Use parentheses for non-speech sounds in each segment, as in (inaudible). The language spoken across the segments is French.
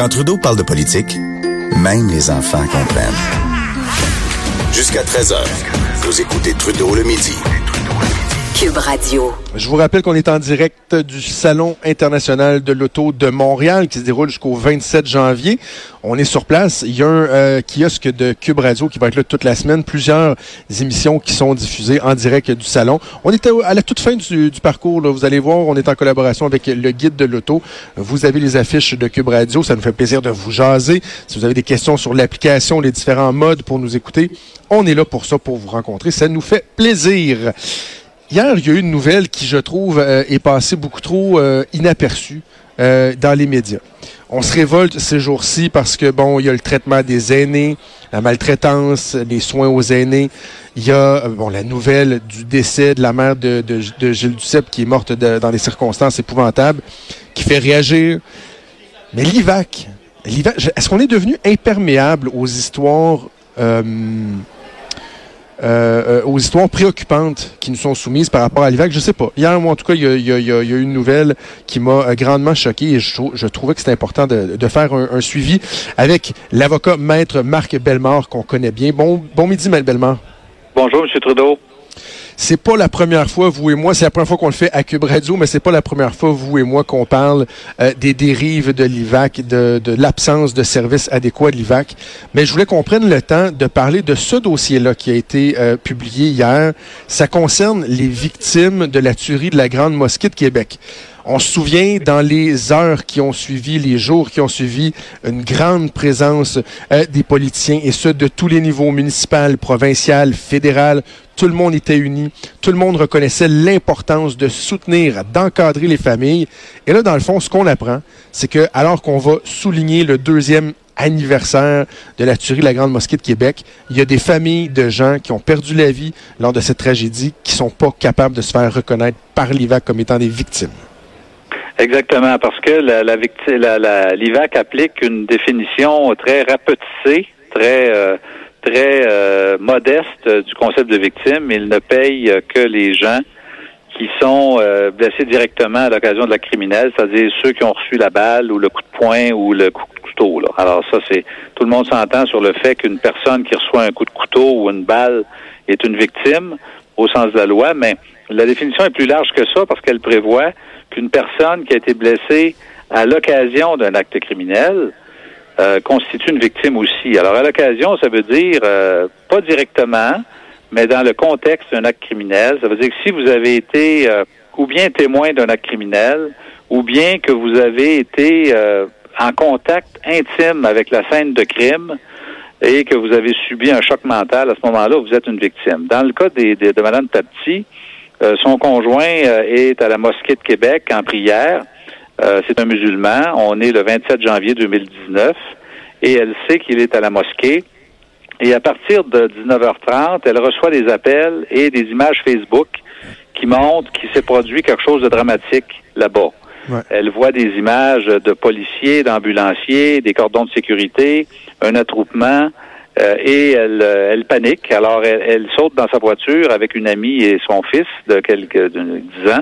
Quand Trudeau parle de politique, même les enfants comprennent. Jusqu'à 13h, vous écoutez Trudeau le midi. Cube Radio. Je vous rappelle qu'on est en direct du Salon international de l'auto de Montréal qui se déroule jusqu'au 27 janvier. On est sur place. Il y a un euh, kiosque de Cube Radio qui va être là toute la semaine. Plusieurs émissions qui sont diffusées en direct du salon. On est à la toute fin du, parcours. Vous allez voir, on est en collaboration avec le guide de l'auto. Vous avez les affiches de Cube Radio. Ça nous fait plaisir de vous jaser. Si vous avez des questions sur l'application, les différents modes pour nous écouter, on est là pour ça, pour vous rencontrer. Ça nous fait plaisir. Hier, il y a eu une nouvelle qui, je trouve, euh, est passée beaucoup trop euh, inaperçue euh, dans les médias. On se révolte ces jours-ci parce que, bon, il y a le traitement des aînés, la maltraitance, les soins aux aînés. Il y a, bon, la nouvelle du décès de la mère de, de, Gilles Duceppe qui est morte dans des circonstances épouvantables, qui fait réagir. Mais l'IVAC, l'IVAC est-ce qu'on est devenu imperméable aux histoires euh, euh, aux histoires préoccupantes qui nous sont soumises par rapport à l'IVAC. Je sais pas. Hier, moi, en tout cas, il y a, eu une nouvelle qui m'a euh, grandement choqué et je, trouvais que c'était important de, faire un, suivi avec l'avocat maître Marc Bellemare qu'on connaît bien. Bon, bon midi, maître Bellemare. Bonjour, M. Trudeau. C'est pas la première fois, vous et moi, c'est la première fois qu'on le fait à Cube Radio, mais c'est pas la première fois, vous et moi, qu'on parle euh, des dérives de l'IVAC, de, l'absence de services adéquats de l'IVAC. Mais je voulais qu'on prenne le temps de parler de ce dossier-là qui a été euh, publié hier. Ça concerne les victimes de la tuerie de la Grande Mosquée de Québec. On se souvient dans les heures qui ont suivi, les jours qui ont suivi, une grande présence euh, des politiciens et ce de tous les niveaux municipal, provincial, fédéral. Tout le monde était uni. Tout le monde reconnaissait l'importance de soutenir, d'encadrer les familles. Et là, dans le fond, ce qu'on apprend, c'est que alors qu'on va souligner le deuxième anniversaire de la tuerie de la Grande Mosquée de Québec. Il y a des familles de gens qui ont perdu la vie lors de cette tragédie qui sont pas capables de se faire reconnaître par l'IVAC comme étant des victimes. Exactement, parce que la, la, l'IVAC applique une définition très rapetissée, très euh, très euh, modeste du concept de victime. Il ne paye que les gens qui sont euh, blessés directement à l'occasion de la criminelle, c'est-à-dire ceux qui ont reçu la balle ou le coup de poing ou le coup de couteau. Là. Alors ça, c'est tout le monde s'entend sur le fait qu'une personne qui reçoit un coup de couteau ou une balle est une victime au sens de la loi, mais la définition est plus large que ça parce qu'elle prévoit qu'une personne qui a été blessée à l'occasion d'un acte criminel euh, constitue une victime aussi. Alors, à l'occasion, ça veut dire euh, pas directement, mais dans le contexte d'un acte criminel. Ça veut dire que si vous avez été euh, ou bien témoin d'un acte criminel, ou bien que vous avez été en contact intime avec la scène de crime, et que vous avez subi un choc mental à ce moment-là, vous êtes une victime. Dans le cas des, de Mme Tapti, euh, son conjoint euh, est à la mosquée de Québec en prière. Euh, c'est un musulman. On est le 27 janvier 2019 et elle sait qu'il est à la mosquée. Et à partir de 19h30, elle reçoit des appels et des images Facebook qui montrent qu'il s'est produit quelque chose de dramatique là-bas. Elle voit des images de policiers, d'ambulanciers, des cordons de sécurité, un attroupement. Euh, et elle, euh, elle, panique. Alors, elle, saute dans sa voiture avec une amie et son fils de quelques dix ans,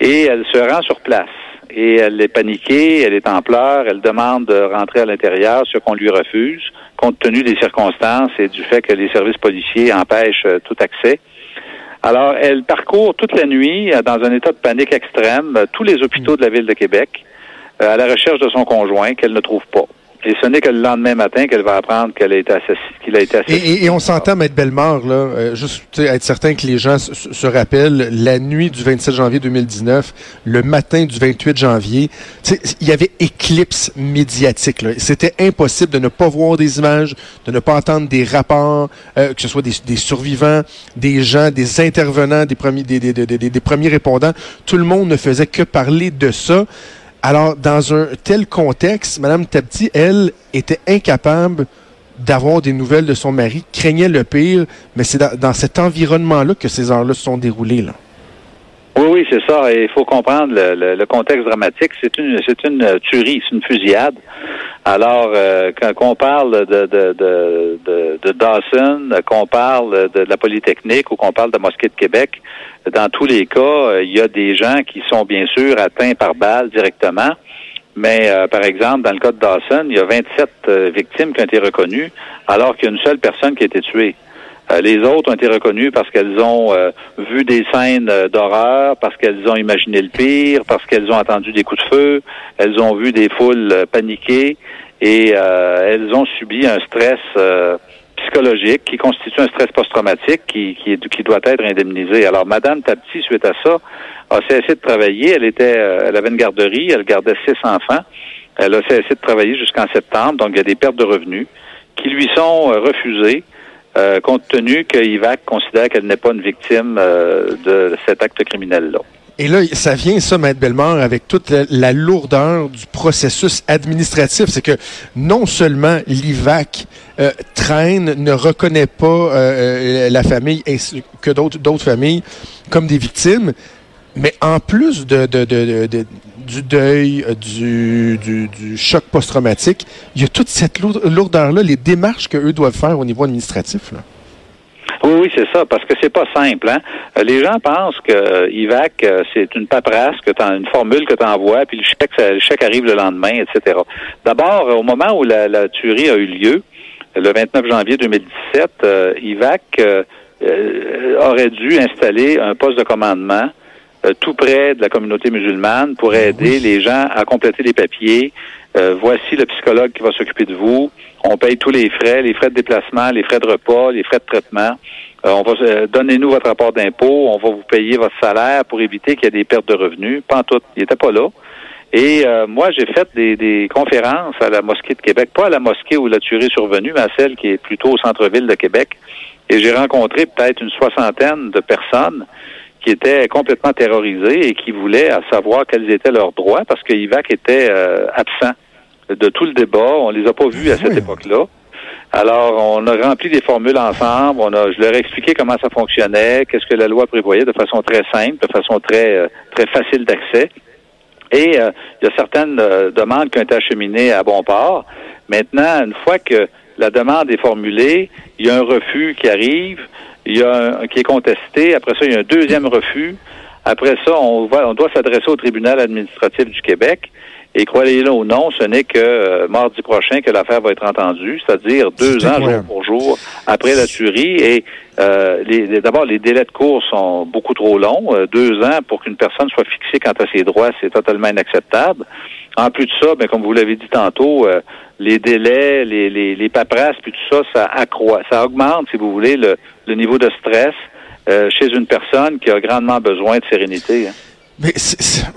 et elle se rend sur place. Et elle est paniquée, elle est en pleurs, elle demande de rentrer à l'intérieur, ce qu'on lui refuse, compte tenu des circonstances et du fait que les services policiers empêchent euh, tout accès. Alors, elle parcourt toute la nuit dans un état de panique extrême tous les hôpitaux de la ville de Québec à la recherche de son conjoint qu'elle ne trouve pas. Et ce n'est que le lendemain matin qu'elle va apprendre qu'elle a été qu'il a été assassiné. Et, on s'entend, Maître Bellemare, là, euh, juste être certain que les gens se, rappellent, la nuit du 27 janvier 2019, le matin du 28 janvier, il y avait éclipse médiatique. C'était impossible de ne pas voir des images, de ne pas entendre des rapports, euh, que ce soit des, survivants, des gens, des intervenants, des premiers, des, des premiers répondants. Tout le monde ne faisait que parler de ça. Alors, dans un tel contexte, Mme Tabti, elle, était incapable d'avoir des nouvelles de son mari, craignait le pire, mais c'est dans, cet environnement-là que ces heures-là se sont déroulées. Oui, oui, c'est ça. il faut comprendre le, contexte dramatique. C'est une, c'est une tuerie, c'est une fusillade. Alors, euh, quand on parle de, de, de, de, Dawson, qu'on parle de, la Polytechnique ou qu'on parle de Mosquée de Québec, dans tous les cas, il y a des gens qui sont bien sûr atteints par balle directement. Mais par exemple, dans le cas de Dawson, il y a 27 victimes qui ont été reconnues, alors qu'il y a une seule personne qui a été tuée. Euh, les autres ont été reconnues parce qu'elles ont euh, vu des scènes euh, d'horreur, parce qu'elles ont imaginé le pire, parce qu'elles ont entendu des coups de feu, elles ont vu des foules paniquer et elles ont subi un stress psychologique qui constitue un stress post-traumatique qui, qui, qui, doit être indemnisé. Alors, Madame Tapti, suite à ça, a cessé de travailler. Elle était, elle avait une garderie, elle gardait six enfants. Elle a cessé de travailler jusqu'en septembre, donc il y a des pertes de revenus qui lui sont refusées. Euh, compte tenu que IVAC considère qu'elle n'est pas une victime euh, de cet acte criminel-là. Et là, ça vient, ça, Maître Bellemare, avec toute la, lourdeur du processus administratif. C'est que non seulement l'IVAC euh, traîne, ne reconnaît pas la famille ainsi que d'autres familles comme des victimes, mais en plus de du deuil, euh, du, du, choc post-traumatique, il y a toute cette lourdeur-là, les démarches qu'eux doivent faire au niveau administratif. Oui, oui, c'est ça, parce que c'est pas simple. Hein? Euh, les gens pensent que euh, IVAC, c'est une paperasse, que tu une formule que tu envoies, puis le chèque, le chèque arrive le lendemain, etc. D'abord, au moment où la, la, tuerie a eu lieu, le 29 janvier 2017, IVAC aurait dû installer un poste de commandement euh, tout près de la communauté musulmane pour aider les gens à compléter les papiers. Euh, voici le psychologue qui va s'occuper de vous. On paye tous les frais, les frais de déplacement, les frais de repas, les frais de traitement. Euh, on va donnez-nous votre rapport d'impôt, on va vous payer votre salaire pour éviter qu'il y ait des pertes de revenus. Pas en tout, il n'était pas là. Et moi, j'ai fait des, des, conférences à la mosquée de Québec, pas à la mosquée où la tuerie est survenue, mais à celle qui est plutôt au centre-ville de Québec. Et j'ai rencontré peut-être une soixantaine de personnes qui étaient complètement terrorisés et qui voulaient savoir quels étaient leurs droits parce que IVAC était euh, absent de tout le débat. On les a pas vus à cette époque-là. Alors, on a rempli des formules ensemble. On a, je leur ai expliqué comment ça fonctionnait, qu'est-ce que la loi prévoyait de façon très simple, de façon très euh, très facile d'accès. Et euh, il y a certaines demandes qui ont été acheminées à bon port. Maintenant, une fois que la demande est formulée, il y a un refus qui arrive il y a un, qui est contesté. Après ça, il y a un deuxième refus. Après ça, on, on doit s'adresser au tribunal administratif du Québec. Et croyez-le ou non, ce n'est que euh, mardi prochain que l'affaire va être entendue, c'est-à-dire deux ans jour pour jour après la tuerie. Et euh, les, d'abord, les délais de cours sont beaucoup trop longs. Euh, deux ans pour qu'une personne soit fixée quant à ses droits, c'est totalement inacceptable. En plus de ça, ben, comme vous l'avez dit tantôt, euh, les délais, les, les, les paperasses, puis tout ça, ça accroît, ça augmente, si vous voulez, le, le niveau de stress euh, chez une personne qui a grandement besoin de sérénité. Hein. Mais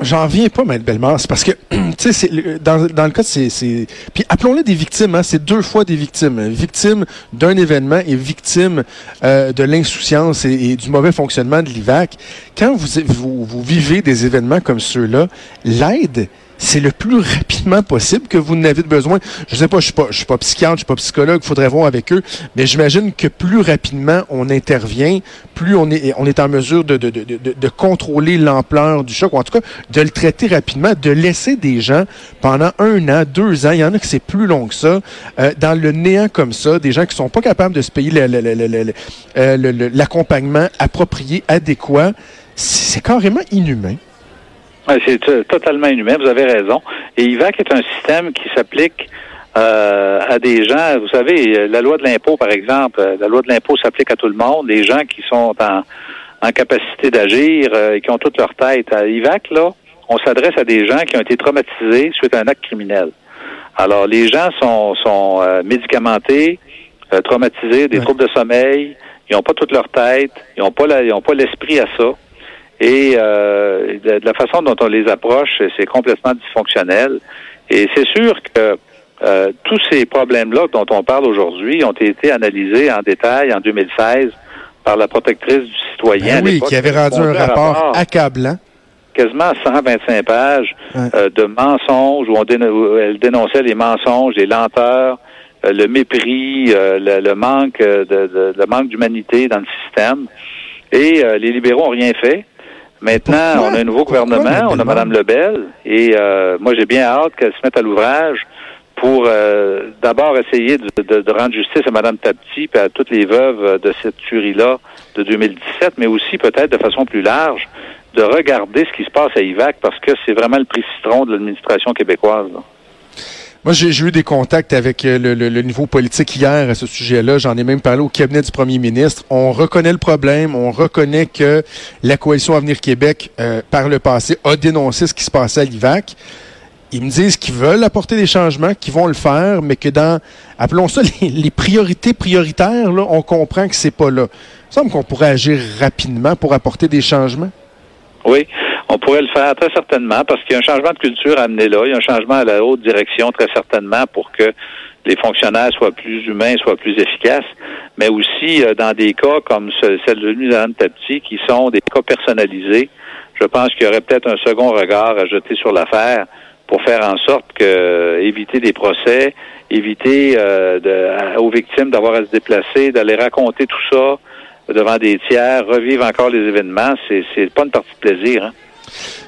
j'en viens pas, Maître Bellemare. C'est parce que, (clears throat) tu sais, dans, dans le cas, c'est... Puis appelons-les des victimes, hein, c'est deux fois des victimes. Victime d'un événement et victime euh, de l'insouciance et, du mauvais fonctionnement de l'IVAC. Quand vous, vous, vous vivez des événements comme ceux-là, l'aide c'est le plus rapidement possible que vous n'avez besoin. Je sais pas, je suis pas, je suis pas psychiatre, je suis pas psychologue, faudrait voir avec eux, mais j'imagine que plus rapidement on intervient, plus on est, on est en mesure de, de, de, de, de contrôler l'ampleur du choc, en tout cas de le traiter rapidement, de laisser des gens pendant un an, deux ans, il y en a qui c'est plus long que ça, euh, dans le néant comme ça, des gens qui sont pas capables de se payer euh, l'accompagnement approprié, adéquat, c'est carrément inhumain. C'est totalement inhumain, vous avez raison. Et IVAC est un système qui s'applique euh, à des gens, vous savez, la loi de l'impôt, par exemple, la loi de l'impôt s'applique à tout le monde, les gens qui sont en, en capacité d'agir euh, et qui ont toute leur tête. À IVAC, là, on s'adresse à des gens qui ont été traumatisés suite à un acte criminel. Alors, les gens sont, sont euh, médicamentés, traumatisés, des troubles de sommeil, ils n'ont pas toute leur tête, ils n'ont pas ils ont pas l'esprit à ça. Et euh, de, la façon dont on les approche, c'est complètement dysfonctionnel. Et c'est sûr que euh, tous ces problèmes-là dont on parle aujourd'hui ont été analysés en détail en 2016 par la protectrice du citoyen. Ben oui, qui avait rendu un rapport, accablant quasiment 125 pages euh, de mensonges où, on elle dénonçait les mensonges, les lenteurs, euh, le mépris, le, le, manque de, de, le manque d'humanité dans le système. Et les libéraux ont rien fait. Maintenant, on a un nouveau gouvernement, on a Mme Lebel, et euh, moi j'ai bien hâte qu'elle se mette à l'ouvrage pour euh, d'abord essayer de, rendre justice à Mme Tapti et à toutes les veuves de cette tuerie-là de 2017, mais aussi peut-être de façon plus large de regarder ce qui se passe à IVAC parce que c'est vraiment le prix citron de l'administration québécoise. Moi, j'ai eu des contacts avec euh, le, niveau politique hier à ce sujet-là. J'en ai même parlé au cabinet du premier ministre. On reconnaît le problème. On reconnaît que la coalition Avenir Québec, euh, par le passé, a dénoncé ce qui se passait à l'IVAC. Ils me disent qu'ils veulent apporter des changements, qu'ils vont le faire, mais que dans, appelons ça (laughs) les, priorités prioritaires, là, on comprend que c'est pas là. Il semble qu'on pourrait agir rapidement pour apporter des changements. Oui, on pourrait le faire très certainement parce qu'il y a un changement de culture à amener là. Il y a un changement à la haute direction très certainement pour que les fonctionnaires soient plus humains, soient plus efficaces, mais aussi euh, dans des cas comme celle de Mme Tapti qui sont des cas personnalisés. Je pense qu'il y aurait peut-être un second regard à jeter sur l'affaire pour faire en sorte que éviter des procès, éviter euh, aux victimes d'avoir à se déplacer, d'aller raconter tout ça devant des tiers, revivre encore les événements, c'est pas une partie de plaisir. Hein?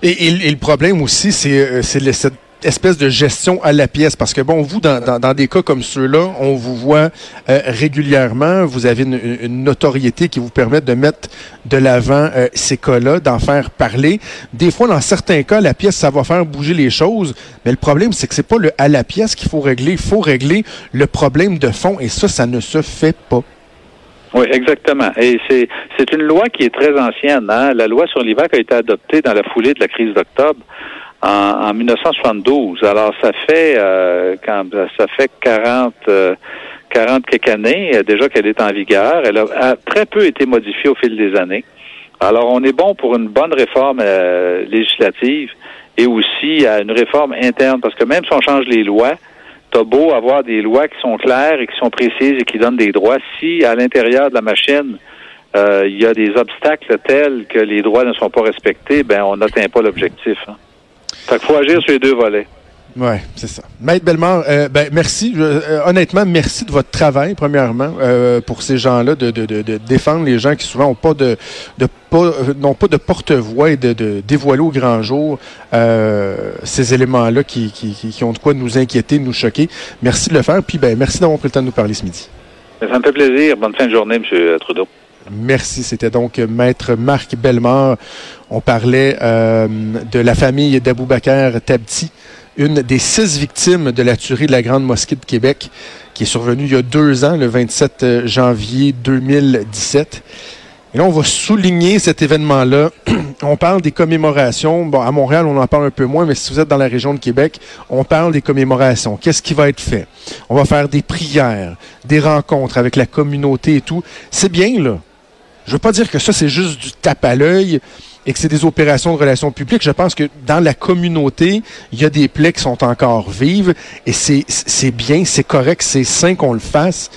Et, le problème aussi, c'est euh, cette espèce de gestion à la pièce. Parce que, bon, vous, dans, des cas comme ceux-là, on vous voit euh, régulièrement. Vous avez une, notoriété qui vous permet de mettre de l'avant euh, ces cas-là, d'en faire parler. Des fois, dans certains cas, la pièce, ça va faire bouger les choses. Mais le problème, c'est que c'est pas le à la pièce qu'il faut régler. Il faut régler le problème de fond. Et ça, ça ne se fait pas. Oui, exactement. Et c'est c'est une loi qui est très ancienne. Hein? La loi sur l'IVAC a été adoptée dans la foulée de la crise d'octobre en, en 1972. Alors ça fait euh, quand ça fait 40 euh, 40 quelques années euh, déjà qu'elle est en vigueur. Elle a, très peu été modifiée au fil des années. Alors on est bon pour une bonne réforme euh, législative et aussi à une réforme interne parce que même si on change les lois, t'as beau avoir des lois qui sont claires et qui sont précises et qui donnent des droits, si à l'intérieur de la machine, euh, il y a des obstacles tels que les droits ne sont pas respectés, ben on n'atteint pas l'objectif. Hein. Faut agir sur les deux volets. Oui, c'est ça. Maître Bellemare, euh, ben, merci. Euh, honnêtement, merci de votre travail, premièrement, euh, pour ces gens-là, de, de, de, défendre les gens qui souvent n'ont pas de, de pas, n'ont pas de porte-voix et de, dévoiler au grand jour ces éléments-là qui, qui, qui, ont de quoi nous inquiéter, nous choquer. Merci de le faire. Puis, ben, merci d'avoir pris le temps de nous parler ce midi. Ça me fait plaisir. Bonne fin de journée, M. Trudeau. Merci. C'était donc Maître Marc Bellemare. On parlait de la famille d'Aboubacar Tabti une des six victimes de la tuerie de la Grande Mosquée de Québec, qui est survenue il y a deux ans, le 27 euh, janvier 2017. Et là, on va souligner cet événement-là. (clears throat) on parle des commémorations. À Montréal, on en parle un peu moins, mais si vous êtes dans la région de Québec, on parle des commémorations. Qu'est-ce qui va être fait? On va faire des prières, des rencontres avec la communauté et tout. C'est bien, là. Je veux pas dire que ça, c'est juste du tape à l'œil et que c'est des opérations de relations publiques, je pense que dans la communauté, il y a des plaies qui sont encore vives et c'est bien, c'est correct, c'est sain qu'on le fasse.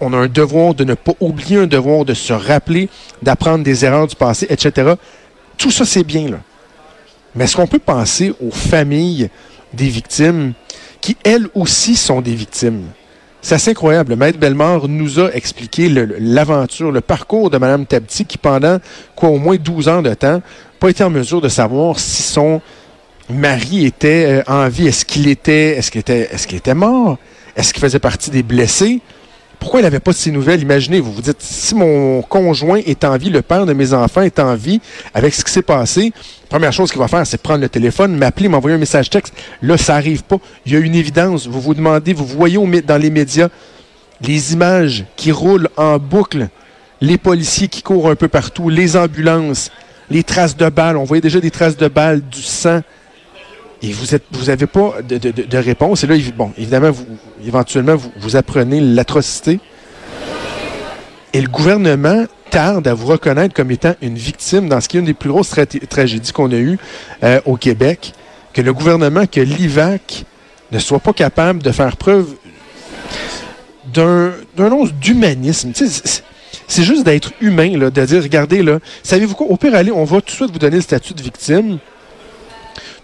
On a un devoir de ne pas oublier, un devoir de se rappeler, d'apprendre des erreurs du passé, etc. Tout ça, c'est bien, là. Mais est-ce qu'on peut penser aux familles des victimes qui, elles aussi, sont des victimes? C'est incroyable. Maître Bellemare nous a expliqué l'aventure, le, parcours de Mme Tabti qui, pendant quoi, au moins 12 ans de temps, pas été en mesure de savoir si son mari était euh, en vie. Est-ce qu'il était, est-ce qu'il était, est-ce qu'il était mort? Est-ce qu'il faisait partie des blessés? Pourquoi il n'avait pas de ces nouvelles? Imaginez, vous vous dites, si mon conjoint est en vie, le père de mes enfants est en vie, avec ce qui s'est passé, première chose qu'il va faire, c'est prendre le téléphone, m'appeler, m'envoyer un message texte. Là, ça n'arrive pas. Il y a une évidence. Vous vous demandez, vous voyez dans les médias les images qui roulent en boucle, les policiers qui courent un peu partout, les ambulances, les traces de balles. On voyait déjà des traces de balles, du sang. Et vous êtes, vous n'avez pas de, réponse. Et là, bon, évidemment, vous, éventuellement, vous, vous apprenez l'atrocité. Et le gouvernement tarde à vous reconnaître comme étant une victime dans ce qui est une des plus grosses tragédies qu'on a eues euh, au Québec, que le gouvernement, que l'IVAC ne soit pas capable de faire preuve d'un once d'humanisme. C'est juste d'être humain, là, de dire, regardez, là, savez-vous quoi, au pire, allez, on va tout de suite vous donner le statut de victime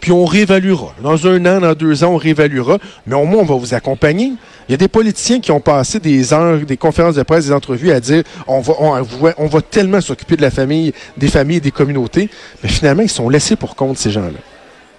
puis on réévaluera. Dans un an, dans deux ans, on réévaluera, mais au moins, on va vous accompagner. Il y a des politiciens qui ont passé des heures, des conférences de presse, des entrevues à dire on va, tellement s'occuper de la famille, des familles et des communautés, mais finalement, ils sont laissés pour compte, ces gens-là.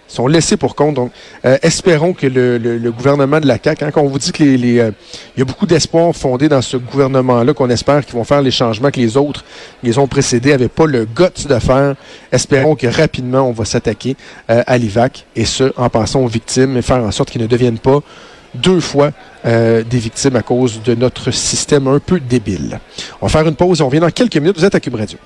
Sont laissés pour compte. Donc, euh, espérons que le, gouvernement de la CAQ, hein, quand on vous dit que les, euh, y a beaucoup d'espoir fondé dans ce gouvernement-là, qu'on espère qu'ils vont faire les changements que les autres, les ont précédés, n'avaient pas le guts de faire. Espérons que rapidement, on va s'attaquer euh, à l'IVAC, et ce, en pensant aux victimes, et faire en sorte qu'ils ne deviennent pas deux fois des victimes à cause de notre système un peu débile. On va faire une pause, on revient dans quelques minutes. Vous êtes à Cube Radio.